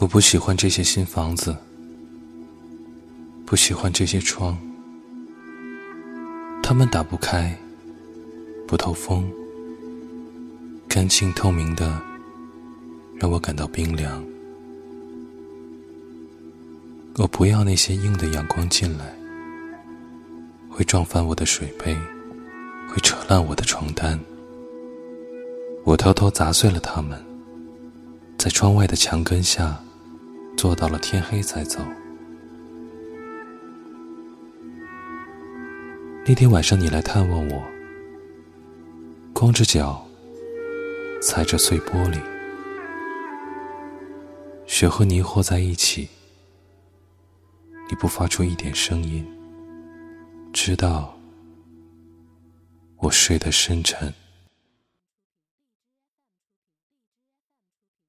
我不喜欢这些新房子，不喜欢这些窗，它们打不开，不透风，干净透明的，让我感到冰凉。我不要那些硬的阳光进来，会撞翻我的水杯，会扯烂我的床单。我偷偷砸碎了它们，在窗外的墙根下。做到了天黑才走。那天晚上你来探望我，光着脚，踩着碎玻璃，雪和泥和在一起，你不发出一点声音，知道我睡得深沉。